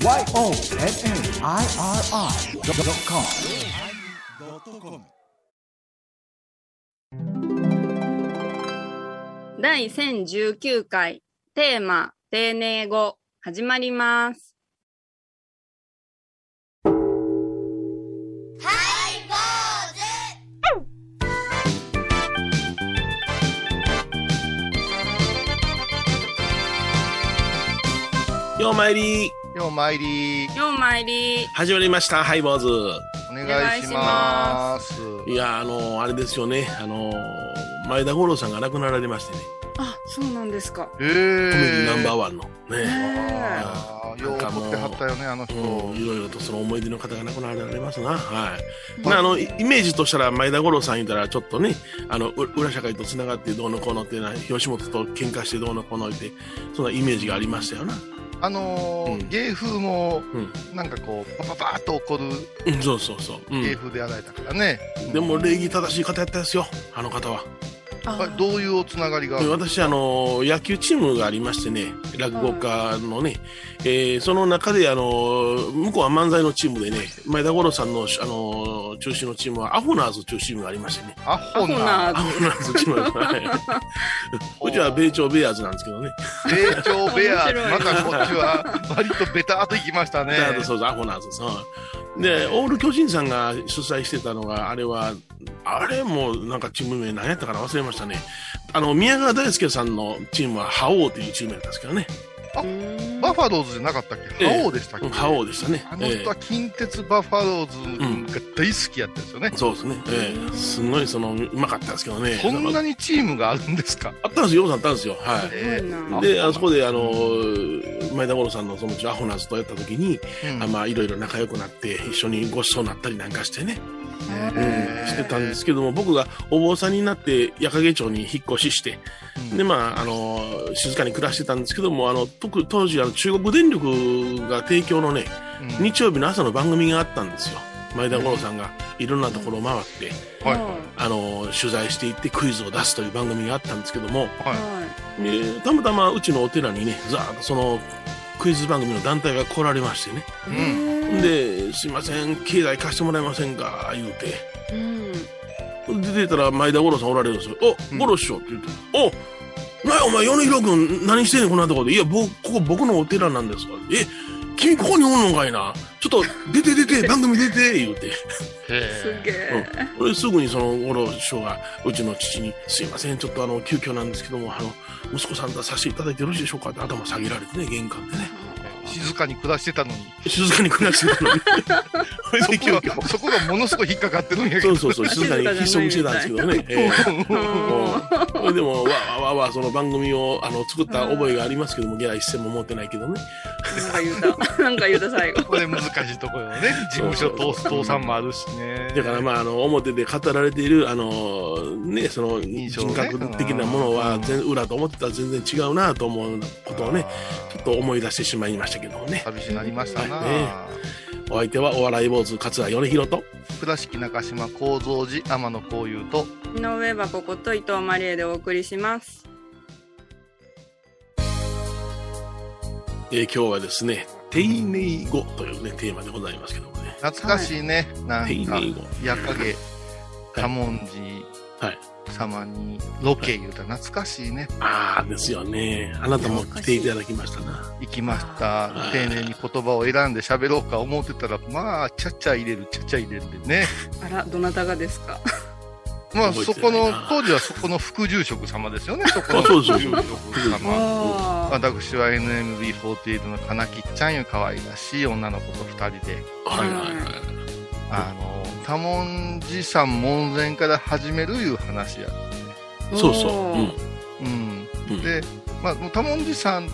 YONNIRI.com 第1019回テーマ丁寧語始まります。ようまいりよう参り。ようまいり。始まりましたハイボーズ。お願いします。いやあのあれですよね。あの前田五郎さんが亡くなられましてね。あ、そうなんですか。えコメディーナンバーワンの。ね、よう撮ってはったよねあの人、うん、いろいろとその思い出の方が亡くなられますな。はい、まあ、あのイイメージとしたら前田五郎さん言ったらちょっとねあのう裏社会とつながってどうのこうのっていうのは吉本と喧嘩してどうのこうのってそんなイメージがありましたよなあのーうん。芸風もうん。なんかこうパパパーっと怒るうんそうそうそう、うん。芸風でやられたからね、でも礼儀正しい方やったですよあの方はあどういうおつながりがで私あの野球チームがありましてね落語家のね、えーその中であの向こうは漫才のチームでね前田五郎さんのあの中心のチームはアホナーズというチームがありましてね。アホナーズ。チーム。が はい。う。ちは米朝ベアーズなんですけどね。米朝ベア。ーズまたこっちは割とベターっといきましたね。そうそうアホナーズ。さでオール巨人さんが主催してたのがあれはあれもなんかチーム名何やったから忘れましたね。あの宮川大輔さんのチームは覇王というチームやったんですけどね。バファローズじゃなかったっけ？ええ。覇王でしたっけ、うん覇王でしたね。あの人は近鉄バファローズが大好きやったんですよね、そうですね、ええ。すごいそのうまかったですけどね。こんなにチームがあるんですか？あったんですよ、ようさんあったんですよ。はすごいな。い。で、あそこで、あのー、前田五郎さんのそのうちアホナーズとやった時に、うん。あまあ、いろいろ仲良くなって、一緒にごちそうになったりなんかしてね、うん、してたんですけども、僕がお坊さんになって、矢掛町に引っ越しして、うん。で、まあ、あのー静かに暮らしてたんですけども、あの、特当時、あの、中国電力が提供のね、うん。日曜日の朝の番組があったんですよ。前田五郎さんがいろんなところを回って、はい。あの取材していってクイズを出すという番組があったんですけども、はでたまたまうちのお寺にねざーっとそのクイズ番組の団体が来られましてね。い、うんで「すいません境内貸してもらえませんか」言うて。うん。出てたら前田五郎さんおられるんですよ「おうん。五郎師匠」って言って「おなやお前米広君何してんねんこんなところで」「いや僕ここ僕のお寺なんですわ」え君ここにおんのかいな。ちょっと出て出て 番組出て言うて。すげえ。これすぐにその五郎師匠がうちの父に「すいませんちょっとあの急遽なんですけどもあの息子さんとさせていただいてよろしいでしょうか」って頭下げられてね玄関でね静かに暮らしてたのに。静かに暮らしてたのに。そこ遽がそこがものすごい引っかかってるんやけど。そうそうそう 静かにひっそりしてたんですけどね、ええ。うん。それでもわわわわその番組をあの作った覚えがありますけどもギャラ一銭も持ってないけどね。なんか言うた。なんか言うた最後。これ難しいところよね。事務所通す倒産もあるしね。だからまああの表で語られているあのねその人ね。格的なものは全裏と思ってたら全然違うなと思うことをねあちょっと思い出してしまいましたけどもね。ー寂しなりましたな、はいねお相手はお笑い坊主桂米広と。倉敷中島幸三寺天野幸雄と。井上箱こと伊藤マリエでお送りします。えー今日はですね丁寧語というねテーマでございますけどもね。懐かしいね、なんか丁寧語矢影多文字はい様にロケ言うたら懐かしいね。ああですよね。あなたも来ていただきましたな。行きました。はい丁寧に言葉を選んで喋ろうか思ってたらまあちゃちゃ入れるちゃちゃ入れるでね。あら、どなたがですか？まあそこの当時はそこの副住職様ですよね。そこの副住職。様。あ私は NMB48 の金木ちゃんいう可愛らしい女の子と二人で。はいはいはいあの多文字さん門前から始めるいう話やそうそう、うん。うん。うん。で、まあ、多文字さん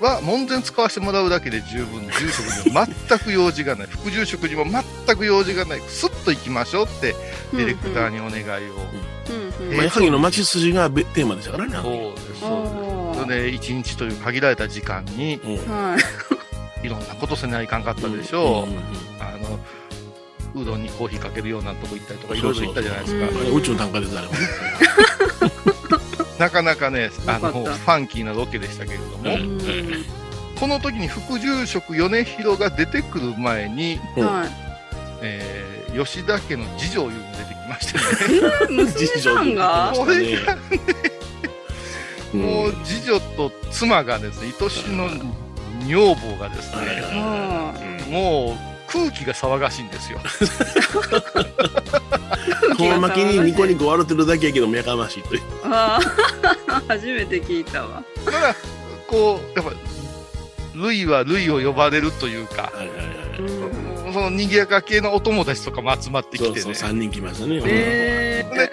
は門前使わせてもらうだけで十分で住職には全く用事がない。副住職にも全く用事がない。スッと行きましょうってディレクターにお願いを、うん。うんまあ、矢作の町筋がべテーマでしたからね。そうです。そうですあそれで一日という限られた時間にい。いろんなことせないかんかったでしょう、んんんあのうどんにコーヒーかけるようなとこ行ったりとかいろいろ行ったじゃないですか。宇宙の単価ですあれも。ね なかなかねあのファンキーなロケでしたけれども、うん。うんこの時に副住職米広が出てくる前に、うん。はい。えー吉田家の次女いうの出てきましてね娘さんがこれがうん。もう次女と妻がですね愛しの女房がですはいね、はもう空気が騒がしいんですよ。い。遠巻きにニコニコ笑ってるだけやけどもやかましいという。ああ、初めて聞いたわ。だから、こう、やっぱ、ルイはルイを呼ばれるというか、はいはいはい。うん。その賑やか系のお友達とかも集まってきてねそうそう、。3人来ましたね。えで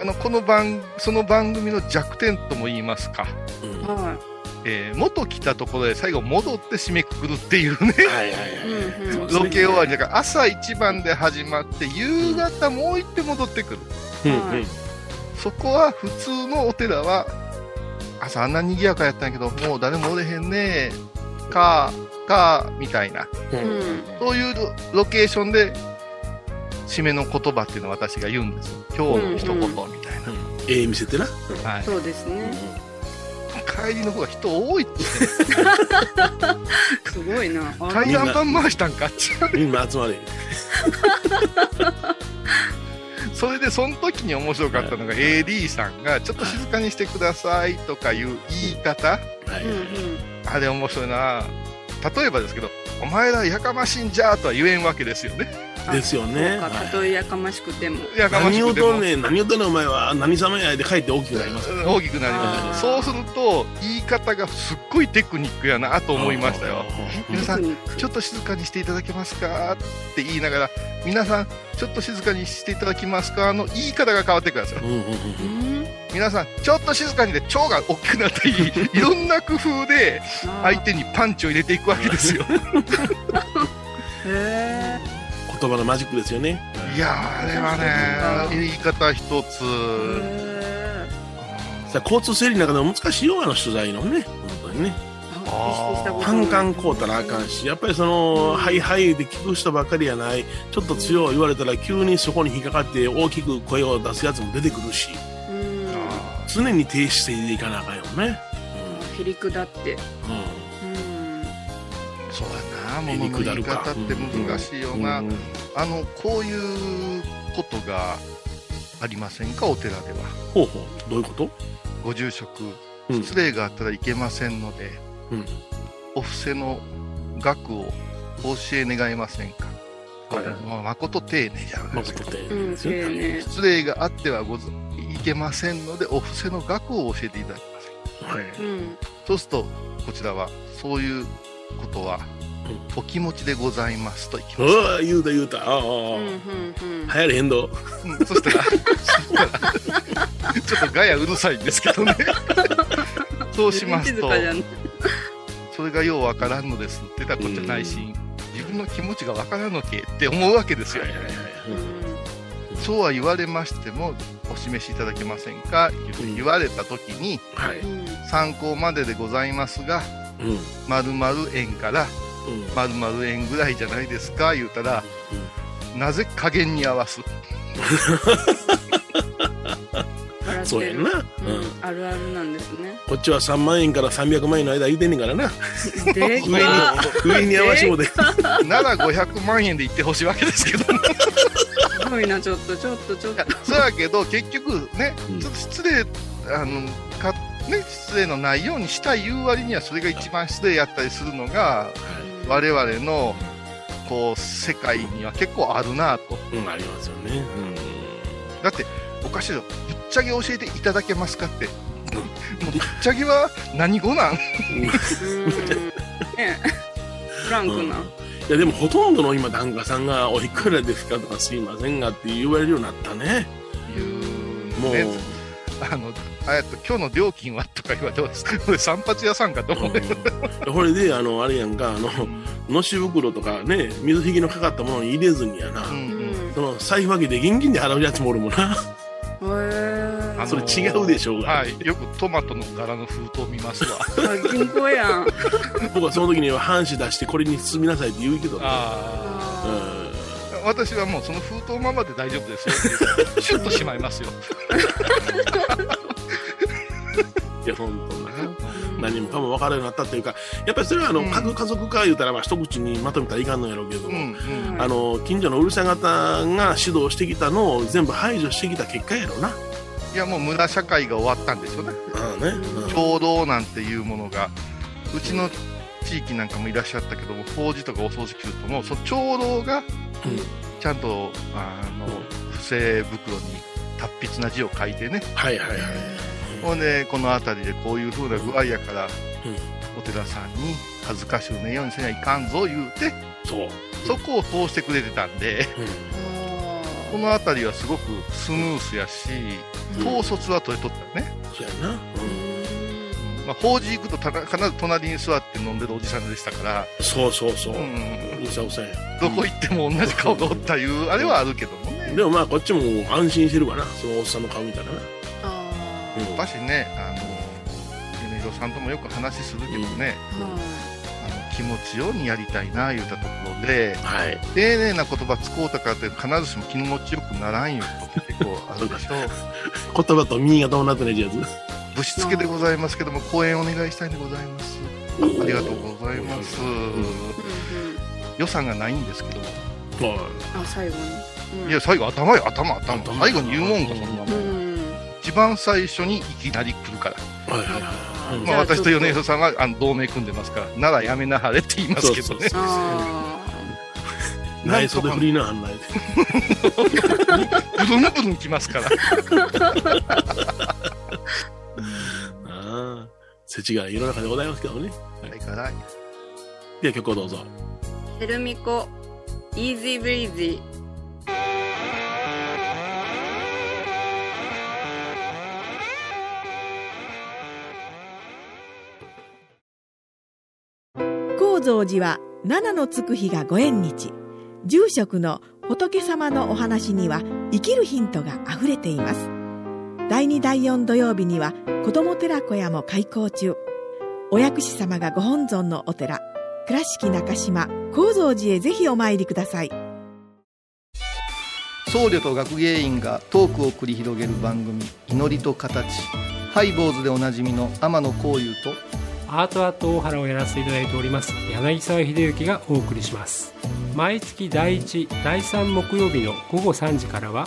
あの、この番、その番組の弱点とも言いますか、うんー、はえー元来たところで最後戻って締めくくるっていうね、ロケ終わりだから朝一番で始まって、夕方もう一遍戻ってくる。うんはいうんそこは普通のお寺は、朝あんな賑やかやったんやけど、もう誰もおれへんねか、か、みたいな。ううんん。そういうロロケーションで、締めの言葉っていうのを私が言うんですよ。今日の一言みたいええ見せてな。な。はい。そうですね。帰りの方が人多いって。すごいな。あ回覧板回したんか？みんな集まれ。それで、その時に面白かったのが、AD さんが、ちょっと静かにしてくださいとかいう言い方。あれ面白いな。例えばですけど、お前らやかましいんじゃとは言えんわけですよね。あですよね。たとえやかましくても。やかま何しくても。をとんねん、何をとんねんお前は、何様やで帰って大きくなります。大きくなります。そうすると言い方がすっごいテクニックやなと思いましたよ。皆さんちょっと静かにしていただけますか？って言いながら皆さんちょっと静かにしていただけますか？の言い方が変わってくるんですよ。うんうんうん。うん。皆さんちょっと静かにで腸が大きくなったり いろんな工夫で相手にパンチを入れていくわけですよ。へ言葉のマジックですよね。いやーあれはね言い方一つさあ交通整理の中でも難しいよ、あの取材のね。本当にね。反感こうたらあかんし、やっぱりその、はいはいで聞く人ばっかりやない、ちょっと強い言われたら急にそこに引っかかって大きく声を出すやつも出てくるし、うん常に停止していかなあかんよね。へりくだってうん。なへり物の言い方って難しいよな、うんあのこういうことがありませんか？お寺では。ほうほう。どういうこと？ご住職。うん。失礼があったらいけませんので、うん。お布施の額をお教え願えませんか、はい。まあ、誠丁寧じゃないですか。うん失礼があってはございけませんのでお布施の額を教えていただきませんか？はい。うん。そうするとこちらはそういうことはお気持ちでございますといきます、うわ言うた言うた。ああああ、うんうんうん流行れへんど。うんそしたらちょっとガヤうるさいんですけどねそうしますとそれがようわからんのですって言ったらこっちは内心、自分の気持ちがわからんのけって思うわけですよ、はいはいはい。そうは言われましてもお示しいただけませんか？言われた時にはい。うん参考まででございますがうん。うん。〇〇円から〇〇円ぐらいじゃないですか言うたらなぜ加減に合わす？そうやんな。ううんん。あるあるなんですね。こっちは3万円から300万円の間言うてんねんからな。で上にか、上に合わしもで。なら500万円で言ってほしいわけですけど。ねすごいなちょっとちょっとちょっと。そうやけど結局ねうん。ちょっと失礼あのかね失礼のないようにしたい言う割にはそれが一番失礼やったりするのが我々のこう世界には結構あるなと。うん、ありますよね。だっておかしいよぶっちゃけ教えていただけますかって。もうぶっちゃけは何語なん？うん。うんね。フランクな、いや、でもほとんどの今、檀家さんが、おいくらですかとか、すいませんがって言われるようになったね。もう、ね あのあえっと今日の料金はとか言われてます。これ散髪屋さんかと思う、うん、これで、あの、あれやんか、あの、のし袋とかね、水引きのかかったものに入れずにやな、うんうん。その財布分けで現金で払うやつもおるもんな。へー。あのそれ違うでしょうが。はい、よくトマトの柄の封筒見ますわ。あ銀行やん。僕はその時には半紙出してこれに包みなさいって言うけどね。あうあん。あ、私はもうその封筒ままで大丈夫ですよって。シュッとしまいますよ。いや、ほんとな。何もかも分かるようになったっていうか、やっぱりそれはあの、うん家族家族化言うたら、まあ、一口にまとめたらいかんのやろうけども、うんうんあの、近所のうるさ方が指導してきたのを全部排除してきた結果やろうな。いやもう村社会が終わったんですよねああね。うん共同なんていうものがうちの地域なんかもいらっしゃったけども法事とかお葬式するともうその共同がちゃんとあの不正袋に達筆な字を書いてね。はいはいはい。ほんでこの辺りでこういう風な具合やから、うん。お寺さんに恥ずかしゅうねえようにせにはいかんぞ言うてそう。そこを通してくれてたんで。この辺りはすごくスムースやし統率は取れとったよね、そうやな。うんまあ、法事行くとた必ず隣に座って飲んでるおじさんでしたから、そうそうそう。ううんさうさや。どこ行っても同じ顔がおったいう、あれはあるけどもね。でもまあこっちも安心してるわな。そのおっさんの顔見たらな。あうんやっぱしね、あの、米広さんともよく話するけどね、ーあの気持ちようにやりたいな言うたところで、はい。丁寧な言葉使うたからって必ずしも気持ちよくならんいうことって結構あるでしょう。言葉と耳がどうなってないやつ。ぶしつけでございますけども、講演お願いしたいんでございます。ありがとうございます。予算がないんですけども、はいあ最後に、うんいや、最後頭よ、頭、頭。頭最後に言うもんか、そんなもん。うん一番最初にいきなり来るから。はいはいはい。うんまあ、私と米広さんはあの同盟組んでますから、ならやめなはれって言いますけどね。あ内装でフリーな案内で。ブルンブルン来ますから。世知が世の中でございますけどね。はい、からい。では曲をどうぞ。ーヘルミコイージーブリージー高蔵寺は七のつく日がご縁日住職の仏様のお話には生きるヒントがあふれています第2第4土曜日には子ども寺小屋も開校中。お薬師様がご本尊のお寺倉敷中島・高蔵寺へぜひお参りください。僧侶と学芸員がトークを繰り広げる番組「祈りと形」ハイボーズでおなじみの天野幸雄とアートアート大原をやらせていただいております柳沢秀幸がお送りします。毎月第1第3木曜日の午後3時からは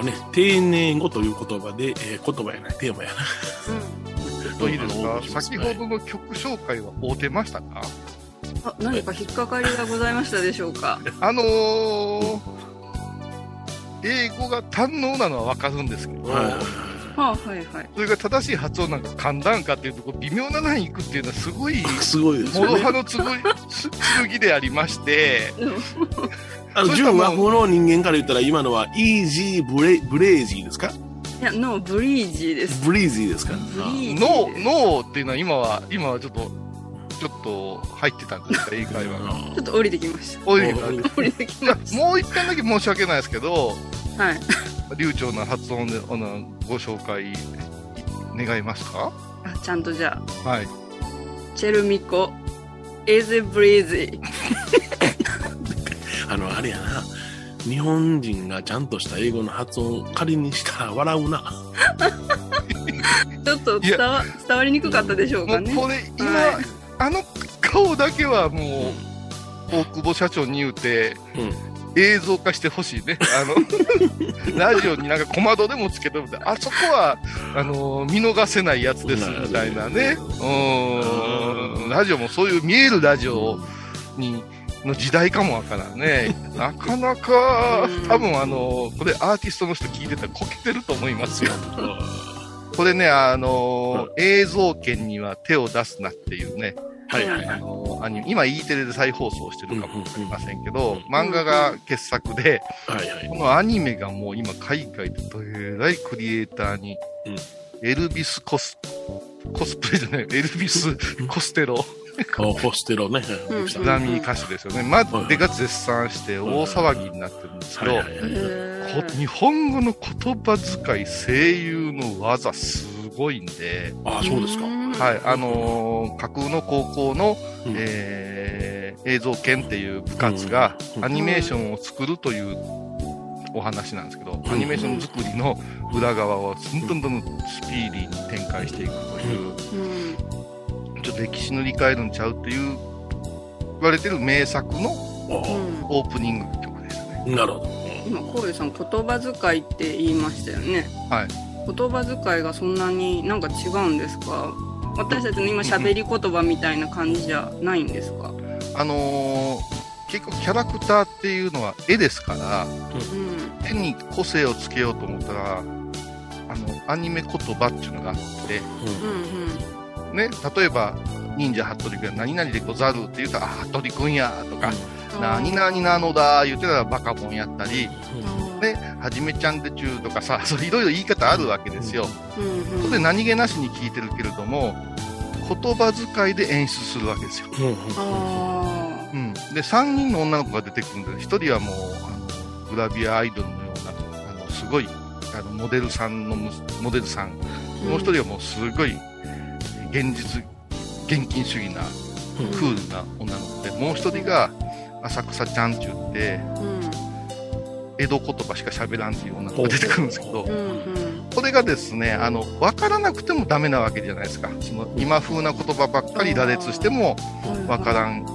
はね、丁寧語という言葉で、えー言葉やない、テーマやな。といいですか？先ほどの曲紹介は合うてましたか？あ何か引っかかりがございましたでしょうか？あのー、英語が堪能なのはわかるんですけど、はいはいはい。はあ、はいはい。それが正しい発音なんか簡単かっていうとこう微妙なラインいくっていうのはすごいすごいですよね。諸刃のつぐ剣 でありまして、あの、純和風の人間から言ったら、今のは、イージーブレ、ブレージーですか？いや、ノー、ブリージーです。ブリージーですか？ブリージーノー、です。ノーっていうのは今は、今はちょっと、ちょっと入ってたんですか、英会話が。ちょっと降りてきました。降りてきましあもう一遍だけ申し訳ないですけど、た。はい。流暢な発音であのご紹介願いますか？あちゃんとじゃあ、はい。チェルミコ、イズブリージー。あの、あれやな。日本人がちゃんとした英語の発音、仮にしたら笑うな。ちょっと伝わ伝わりにくかったでしょうかね。これ、今、はいあの顔だけはもう、大久保社長に言うて、うん映像化してほしいね。あの、ラジオになんか小窓でもつけておいて、あそこは、あの、見逃せないやつです、みたいなね。うん。ラジオもそういう見えるラジオにの時代かもわからんね。なかなかうん、多分あの、これアーティストの人聞いてたらこけてると思いますよ。これね、あの、映像権には手を出すなっていうね、あはいはいはい。の、アニメ、今 E テレで再放送してるかもわかりませんけど、うん漫画が傑作で、はいはい。このアニメがもう今海外でどえらいクリエイターに、うんエルビスコス、コスプレじゃない、エルビスコステロ、おホステロね。うんはいダミー歌手ですよね。まはいでが絶賛して大騒ぎになってるんですけど、はいはい。へこ日本語の言葉遣い、声優の技すごいんで、あ、そうですか。はい、あのー架空の高校の、うん。えー映像研っていう部活がうん。アニメーションを作るというお話なんですけど、うん。アニメーション作りの裏側をどんどんどんスピーディーに展開していくという、うん。ちょっと歴史塗り替えるんちゃうっていう言われてる名作のオープニング曲ですね。なるほど。今コウイさん言葉遣いって言いましたよね。はい。言葉遣いがそんなになんか違うんですか？私たちの今喋り言葉みたいな感じじゃないんですか？あのー結構キャラクターっていうのは絵ですから、うん。絵に個性をつけようと思ったら、あの、アニメ言葉っていうのがあって、うんうん。ね、例えば、忍者服部君が何々でござるって言うたら、あ、服部君やとか、何々なのだ言ってたらバカボンやったり、ね、はじめちゃんでちゅうとかさ、そういろいろ言い方あるわけですよ。うんうんそれで何気なしに聞いてるけれども、言葉遣いで演出するわけですよ。うんうんあうん。で、3人の女の子が出てくるんで、1人はもう、あの、グラビアアイドルのような、あの、すごい、あの、モデルさんのむ、モデルさん。もう1人はもうすごい、現実、現金主義な、うんクールな女の子で、もう1人が、浅草ちゃんちゅうって、うん江戸言葉しか喋らんっていう女の子が出てくるんですけどう、んこれがですね、あの、わからなくてもダメなわけじゃないですか。その、今風な言葉ばっかり羅列してもうんわからん。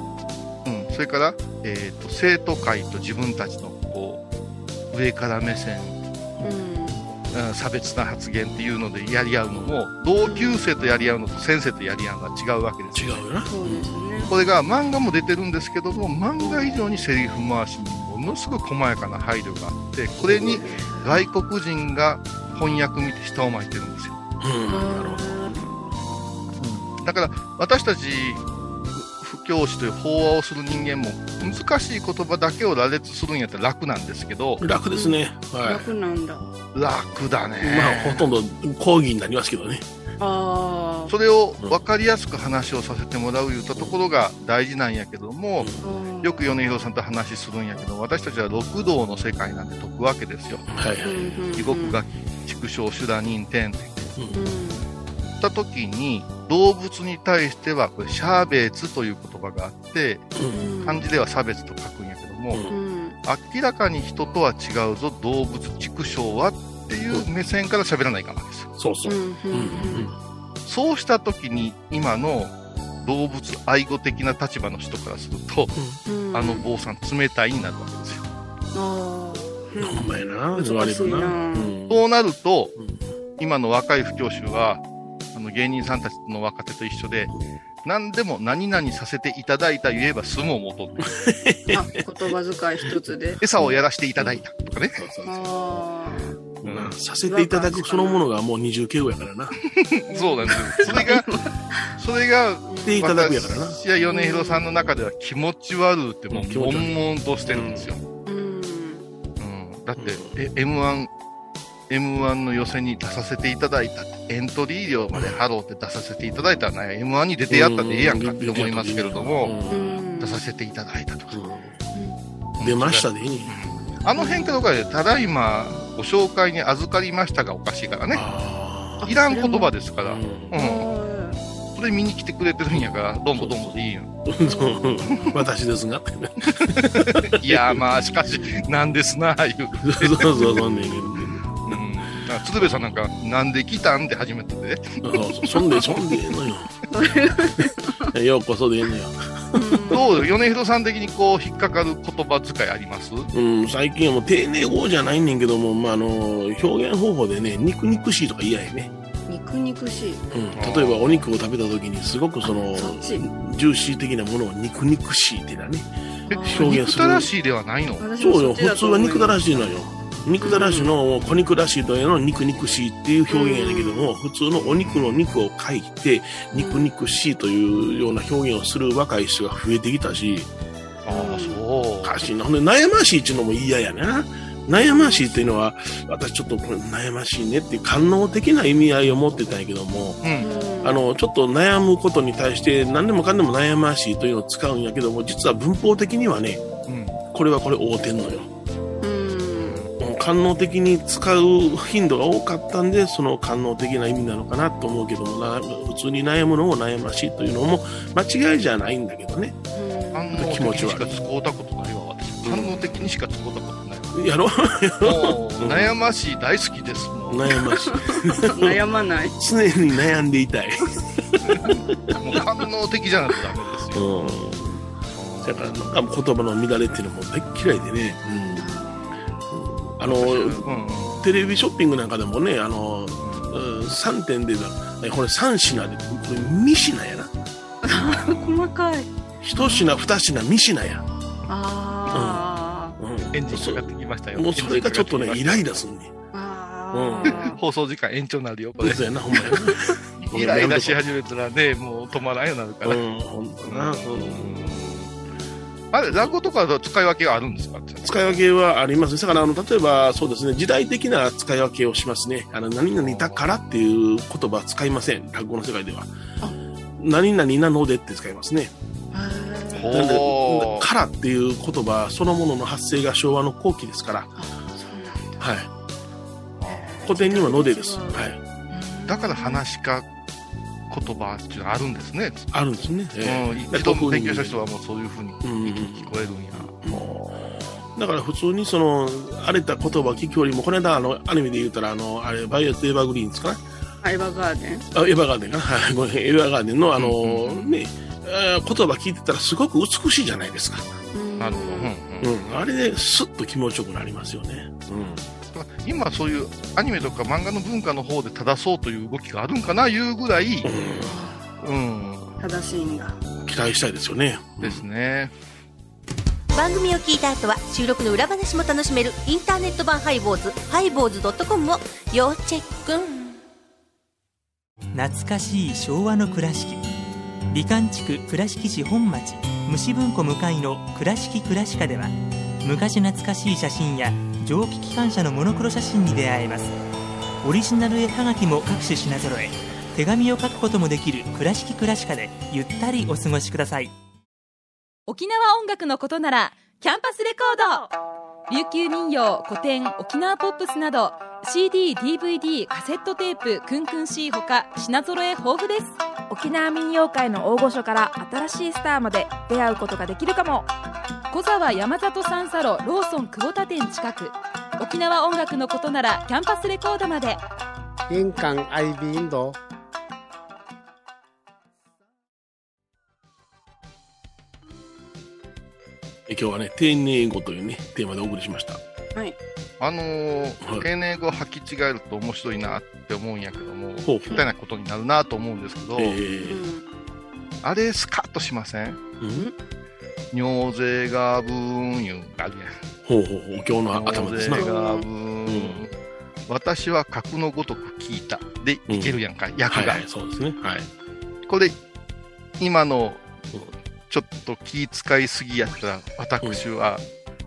うん。それから、えっ、と、生徒会と自分たちの、こう、上から目線、うんうん、差別な発言っていうのでやり合うのも、同級生とやり合うのと先生とやり合うのは違うわけですよ。違うよな。そうですねこれが漫画も出てるんですけども、漫画以上にセリフ回しにものすごい細やかな配慮があって、これに外国人が翻訳見て舌を巻いてるんですよ。うん。なるほど。だから私たち不教師という法話をする人間も難しい言葉だけを羅列するんやったら楽なんですけど楽ですね。は楽なんだ楽だねい。、まあ、ほとんど講義になりますけどね。ああそれを分かりやすく話をさせてもらういうたところが大事なんやけども、よく米広さんと話するんやけど私たちは六道の世界なんて解くわけですよ。はいはい。地獄が畜生修羅人天って。うん。言った時に動物に対してはこれシャーベーツという言葉があってうん。漢字では差別と書くんやけども、明らかに人とは違うぞ動物畜生はっていう目線から喋らないかんわけですよ。そうそうう。んうんうん。そうした時に今の動物愛護的な立場の人からすると、うん。あの坊さん冷たいになるわけですよ。あうん。まやな。言われるな。うん。そうなるとうん。今の若い不教師はあの芸人さんたちの若手と一緒で何でも何々させていただいた言えば済むを求めーあ言葉遣い一つで。餌をやらせていただいたとかね、そうそうあうんさせていただくそのものがもう二重敬語やからな。そうなんです。よそれがそれがしていただくやからな。私や米広さんの中では気持ち悪うってもう悶々としてるんですよ、あうん。うん。だって、え M1 M1 の予選に出させていただいたエントリー料まで払うって出させていただいたらね M1 に出てやったでええやんかって思いますけれども、うん。出させていただいたとか、うん。出ましたでいいね。あの辺からでただいまご紹介に預かりましたがおかしいからね。あいらん言葉ですから、あ。ううん。ん、それ見に来てくれてるんやからどうもどうもでいいよ。私ですが。いやまあしかしなんですなあいう。そうそうそう、そんねんけどうん、だから鶴瓶さんなんか、なんで来たんって初めてで、そうそうそんで、そんでええのよ。ようこそでええのよ。どうよ、米広さん的にこう、引っかかる言葉遣いあります？うん、最近はもう丁寧語じゃないねんけども、まあ、あの、表現方法でね、肉肉しいとか嫌やね。肉肉しい。うん、例えばお肉を食べた時にすごくそのジューシー的なものを肉肉しいっていうのはね表現する。憎たらしいではないの？そうよ、普通は肉だらししいのよ。肉だらしの小肉らしいというの肉肉しいっていう表現やねんけども、普通のお肉の肉を書いて、肉肉しいというような表現をする若い人が増えてきたし、ああ、そうお。かしいな。ほんで、悩ましいっていうのも嫌やな。悩ましいっていうのは、私ちょっとこれ悩ましいねっていう官能的な意味合いを持ってたんやけども、うん。あの、ちょっと悩むことに対して何でもかんでも悩ましいというのを使うんやけども、実は文法的にはね、うん。これはこれ合うてんのよ。官能的に使う頻度が多かったんで、その官能的な意味なのかなと思うけどもな、普通に悩むのを悩ましいというのも間違いじゃないんだけどね。反応的にしか使うたことないわ、私。反応的にしか使うたことない。やろう、悩ましい大好きですもん。悩ましい。悩まない常に悩んでいたい。もう反応的じゃないとダメですよ。うん。だからなんか言葉の乱れっていうのも大っ嫌いでね。うん。あの、うんうん。テレビショッピングなんかでもね、あの、3点でこれ3品で、これ3品やな。細かい1品、2品、3品や。あーうん。エンジンかかってきましたよ。もうそれがちょっとね、イライラすんね。あー放送時間延長になるよ、これ。そうやな、ほんまやな。イライラし始めたらね、もう止まらんようになるから。うん、ほんとな。うんあれ、落語とかと使い分けがあるんですか？使い分けはありますね。だから、あの、例えば、そうですね、時代的な使い分けをしますね。あの、何々だからっていう言葉は使いません。落語の世界では。何々なのでって使いますね。ほなんでー、からっていう言葉そのものの発生が昭和の後期ですから。はい。古典にはのでです。はい。だから話し家言葉っていうのがあるんですね。あるんですね。えうん、え一度勉強した人はもうそういうふうにうん聞こえるんや。だから普通にその、荒れた言葉を聞くよりも、この間あの、アニメで言ったら、あの、あれ、バイオット・エヴァーグリーンですかね。アイバーガーデンあ、エヴァーガーデンかな。はい、ごめん、エヴァーガーデンのあの、うんうんね、えー言葉聞いてたらすごく美しいじゃないですか。なるほど。うんうんうん。あれでスッと気持ちよくなりますよね。だから 今そういうアニメとか漫画の文化の方で正そうという動きがあるんかないうぐらい、うん。うん、正しいんだ期待したいですよね。ですね。番組を聞いた後は収録の裏話も楽しめるインターネット版ハイボーズハイボーズドットコムを要チェック懐かしい昭和の倉敷美観地区倉敷市本町虫文庫向かいの「倉敷倉歯科」では昔懐かしい写真や蒸気機関車のモノクロ写真に出会えます。オリジナル絵はがきも各種品揃え手紙を書くこともできる「倉敷倉歯科」でゆったりお過ごしください。沖縄音楽のことならキャンパスレコード。琉球民謡古典沖縄ポップスなど CDDVD カセットテープクンクン C ほか品揃え豊富です。沖縄民謡界の大御所から新しいスターまで出会うことができるかも小沢山里三佐路ローソン久保田店近く。沖縄音楽のことならキャンパスレコードまで。印港 IB 印度え今日はね、丁寧語というね、テーマでお送りしました。はい。あのーはい。丁寧語を履き違えると面白いなって思うんやけども、ほう下手なことになるなと思うんですけど、えうーん。あれスカッとしません？うん？尿税がブーンいうん。ほうほうほう、今日の頭ですな。尿税がブーン、ん私は格のごとく聞いた。で、いけるやんか、役が。はいはい、そうですね。はい。これ、今のうん、ちょっと気遣いすぎやったら、私は、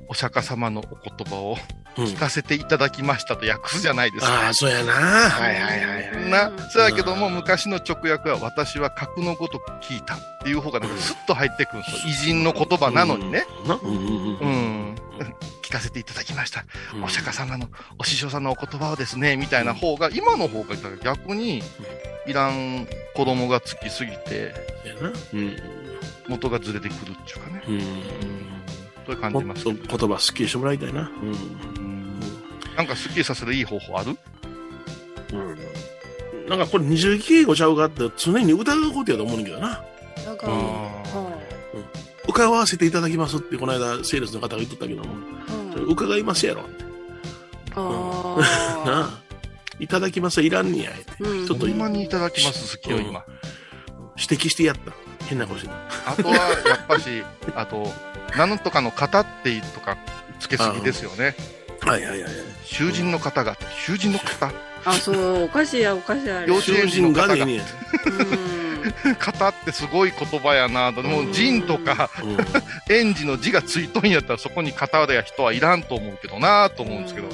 お釈迦様のお言葉をうん聞かせていただきましたと訳すじゃないですか。ああ、そうやな。はいはいはいはい。な、そうやけども、昔の直訳は、私は格のごとく聞いたっていう方が、なんかスッと入ってくるんですよ。偉人の言葉なのにね。うん。聞かせていただきました。うんお釈迦様のお師匠さんのお言葉をですね、みたいな方が、今の方が逆に、いらん子供がつきすぎて。元がずれてくるっていうかね。うん。うん。そういう感じますと言葉すっきりしてもらいたいな。うん。うんなんかスッキリさせるいい方法ある？うん。なんかこれ二重敬語ちゃうかって常に疑うことやと思うんだけどな。だかあら伺わせていただきますってこの間セールスの方が言っとったけども、それ伺いますやろ。あなあ。いただきますはいらん。ねや。ってーうん。ちょっとほん。まにいただきます、好きよ、今。指摘してやった。変な顔してた。あとは、やっぱし、あと、なん。とかの方ってとかつけすぎですよね。はいはいはい。囚人の方が、囚人の方？あ、そう、おかしいや、おかしいや。幼稚園児の方が方ってすごい言葉やなと。もう人とか、園児の字がついとんやったらそこに方や人はいらんと思うけどなと思うんですけど。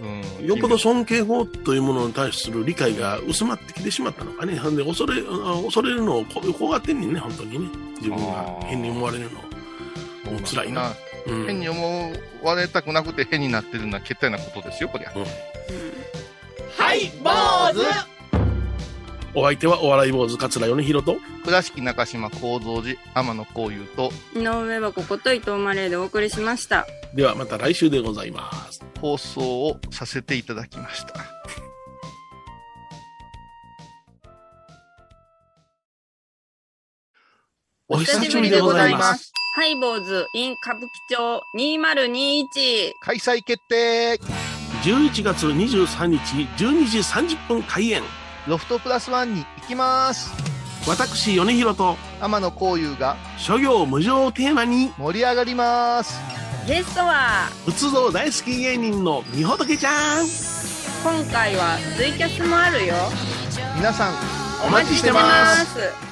うん、よっぽど尊敬法というものに対する理解が薄まってきてしまったのかね。で、恐れ、あ恐れるのをこ怖がってんねんね、本当にね。自分が変に思われるの。もう辛いな。うん変に思われたくなくて変になってるのは決定なことですよ、こりゃ。はい、坊主お相手はお笑い坊主桂米宏と、倉敷中島幸三寺天野幸雄と、井上はここと伊藤マレーでお送りしました。ではまた来週でございます。放送をさせていただきました。お久しぶりでございます。ハイボーズ in 歌舞伎町2021。開催決定11月23日12時30分開演。ロフトプラスワンに行きます私、米宏と天野幸雄が諸行無常をテーマに盛り上がりますゲストは、仏像大好き芸人のみほとけちゃん。今回はツイキャスもあるよ。皆さんお待ちしてます。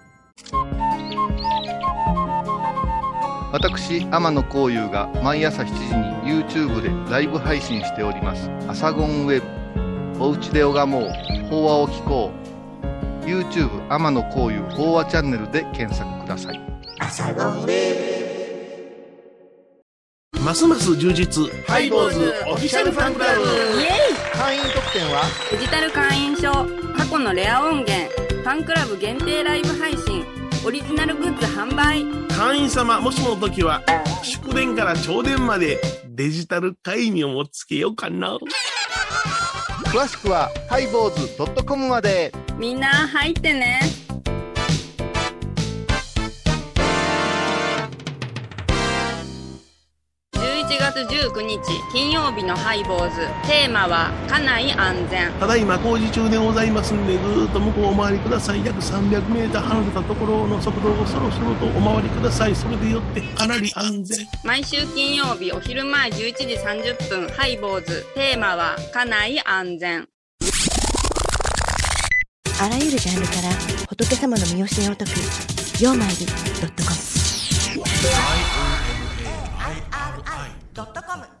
私天野幸雄が毎朝7時に YouTube でライブ配信しております「アサゴンウェブ」「おうちで拝もう。法話を聞こう」YouTube 天野幸雄法話チャンネルで検索ください。ますます充実。ハイボーズオフィシャルファンクラブ。イエイ。会員特典は？デジタル会員証、過去のレア音源、ファンクラブ限定ライブ配信、オリジナルグッズ販売。会員様、もしもの時は、祝電から朝電までデジタル会員をもつけようかな。詳しくはハイボーズ .com までみんな入ってね。月19日金曜日のハイボーズテーマは家内安全ただいま工事中でございますんで、ぐーっと向こうお回りください。約300メーター離れたところの速度をそろそろとお回りください。それでよってかなり安全。毎週金曜日お昼前11時30分ハイボーズテーマは家内安全あらゆるジャンルから仏様の身教えを解く「曜マイルドットコム」ドットコム。